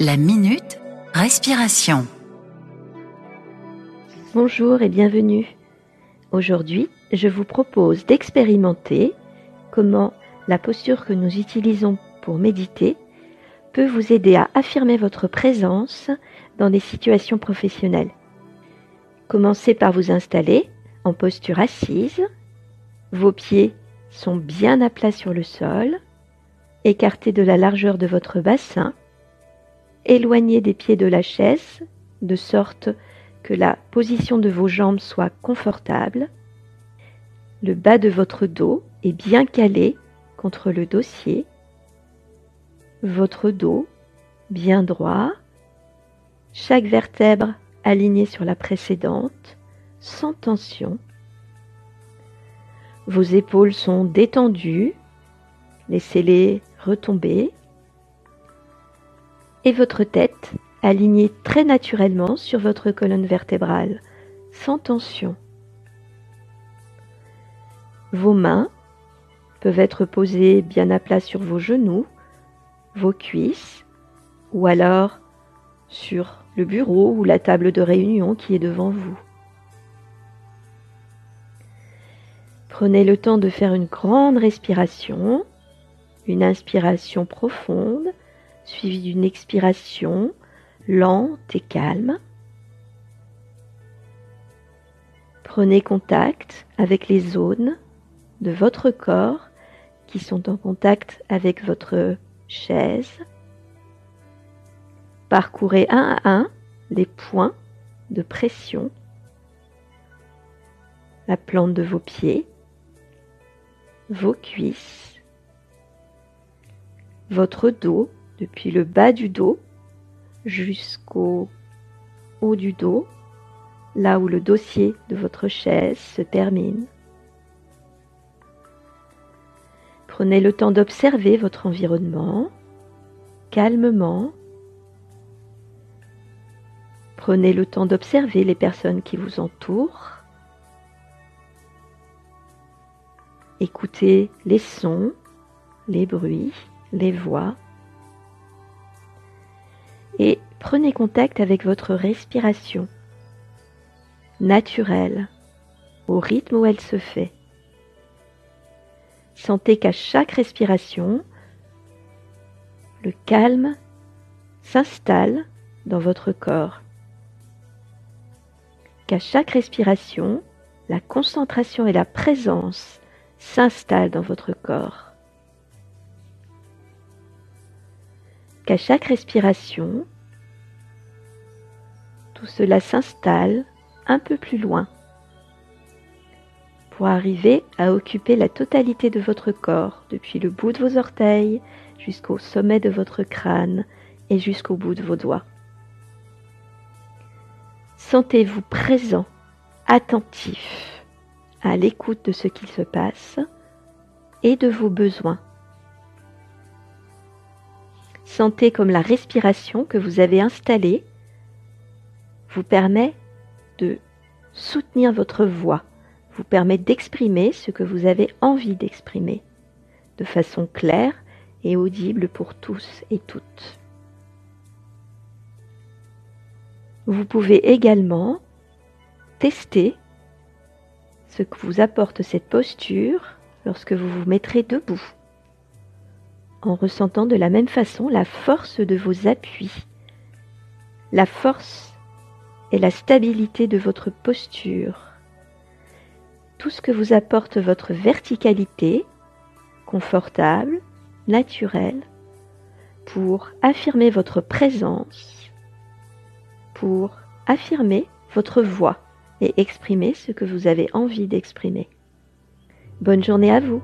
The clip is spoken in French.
La minute respiration. Bonjour et bienvenue. Aujourd'hui, je vous propose d'expérimenter comment la posture que nous utilisons pour méditer peut vous aider à affirmer votre présence dans des situations professionnelles. Commencez par vous installer en posture assise. Vos pieds sont bien à plat sur le sol, écartés de la largeur de votre bassin, éloignez des pieds de la chaise de sorte que la position de vos jambes soit confortable. Le bas de votre dos est bien calé contre le dossier. Votre dos bien droit. Chaque vertèbre alignée sur la précédente, sans tension. Vos épaules sont détendues. Laissez-les retomber. Et votre tête alignée très naturellement sur votre colonne vertébrale, sans tension. Vos mains peuvent être posées bien à plat sur vos genoux, vos cuisses, ou alors sur le bureau ou la table de réunion qui est devant vous. Prenez le temps de faire une grande respiration, une inspiration profonde, suivie d'une expiration lente et calme. Prenez contact avec les zones de votre corps qui sont en contact avec votre chaise. Parcourez un à un les points de pression, la plante de vos pieds, vos cuisses, votre dos depuis le bas du dos jusqu'au haut du dos, là où le dossier de votre chaise se termine. Prenez le temps d'observer votre environnement calmement. Prenez le temps d'observer les personnes qui vous entourent. Écoutez les sons, les bruits, les voix. Et prenez contact avec votre respiration naturelle, au rythme où elle se fait. Sentez qu'à chaque respiration, le calme s'installe dans votre corps. Qu'à chaque respiration, la concentration et la présence s'installe dans votre corps. Qu'à chaque respiration, tout cela s'installe un peu plus loin pour arriver à occuper la totalité de votre corps, depuis le bout de vos orteils jusqu'au sommet de votre crâne et jusqu'au bout de vos doigts. Sentez-vous présent, attentif à l'écoute de ce qu'il se passe et de vos besoins. Sentez comme la respiration que vous avez installée vous permet de soutenir votre voix, vous permet d'exprimer ce que vous avez envie d'exprimer de façon claire et audible pour tous et toutes. Vous pouvez également tester ce que vous apporte cette posture lorsque vous vous mettrez debout, en ressentant de la même façon la force de vos appuis, la force et la stabilité de votre posture, tout ce que vous apporte votre verticalité, confortable, naturelle, pour affirmer votre présence, pour affirmer votre voix et exprimer ce que vous avez envie d'exprimer. Bonne journée à vous